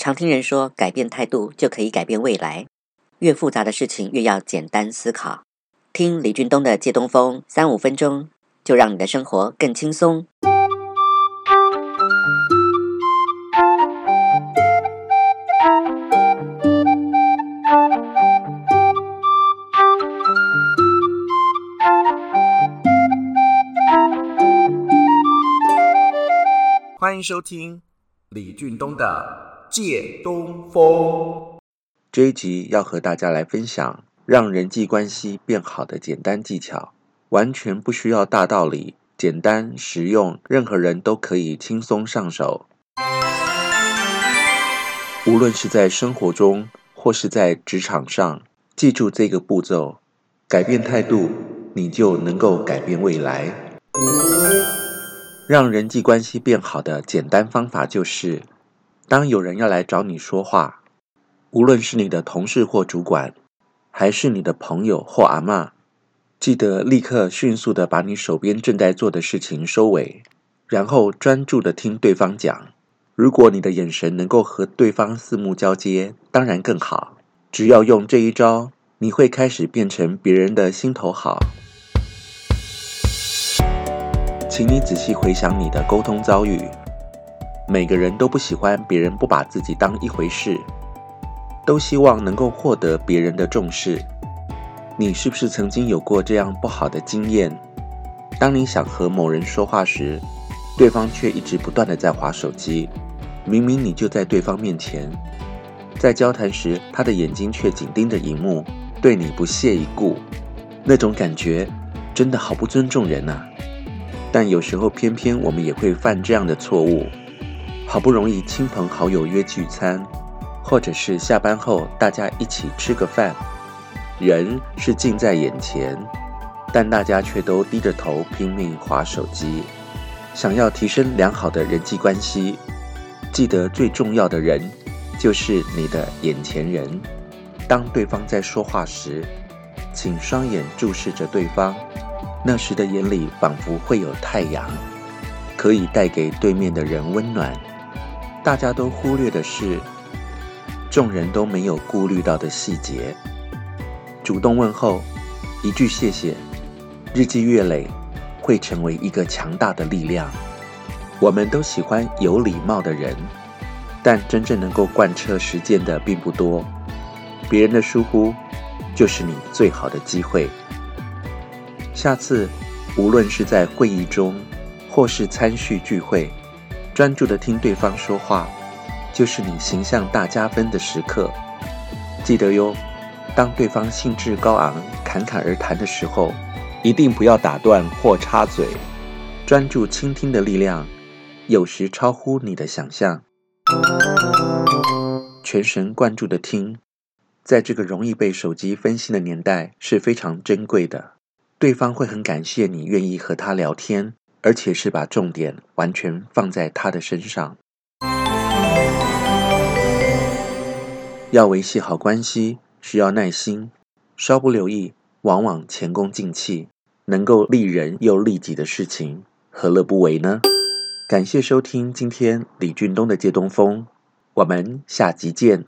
常听人说，改变态度就可以改变未来。越复杂的事情越要简单思考。听李俊东的借东风，三五分钟就让你的生活更轻松。欢迎收听李俊东的《借东风》。这一集要和大家来分享让人际关系变好的简单技巧，完全不需要大道理，简单实用，任何人都可以轻松上手。无论是在生活中或是在职场上，记住这个步骤，改变态度，你就能够改变未来。让人际关系变好的简单方法就是，当有人要来找你说话，无论是你的同事或主管，还是你的朋友或阿嬷，记得立刻迅速地把你手边正在做的事情收尾，然后专注地听对方讲。如果你的眼神能够和对方四目交接，当然更好。只要用这一招，你会开始变成别人的心头好。请你仔细回想你的沟通遭遇。每个人都不喜欢别人不把自己当一回事，都希望能够获得别人的重视。你是不是曾经有过这样不好的经验？当你想和某人说话时，对方却一直不断地在划手机。明明你就在对方面前，在交谈时，他的眼睛却紧盯着荧幕，对你不屑一顾。那种感觉真的好不尊重人啊！但有时候，偏偏我们也会犯这样的错误。好不容易亲朋好友约聚餐，或者是下班后大家一起吃个饭，人是近在眼前，但大家却都低着头拼命划手机。想要提升良好的人际关系，记得最重要的人就是你的眼前人。当对方在说话时，请双眼注视着对方。那时的眼里仿佛会有太阳，可以带给对面的人温暖。大家都忽略的是，众人都没有顾虑到的细节。主动问候，一句谢谢，日积月累会成为一个强大的力量。我们都喜欢有礼貌的人，但真正能够贯彻实践的并不多。别人的疏忽，就是你最好的机会。下次，无论是在会议中，或是参叙聚会，专注地听对方说话，就是你形象大加分的时刻。记得哟，当对方兴致高昂、侃侃而谈的时候，一定不要打断或插嘴。专注倾听的力量，有时超乎你的想象。全神贯注地听，在这个容易被手机分心的年代，是非常珍贵的。对方会很感谢你愿意和他聊天，而且是把重点完全放在他的身上。要维系好关系，需要耐心，稍不留意，往往前功尽弃。能够利人又利己的事情，何乐不为呢？感谢收听今天李俊东的借东风，我们下集见。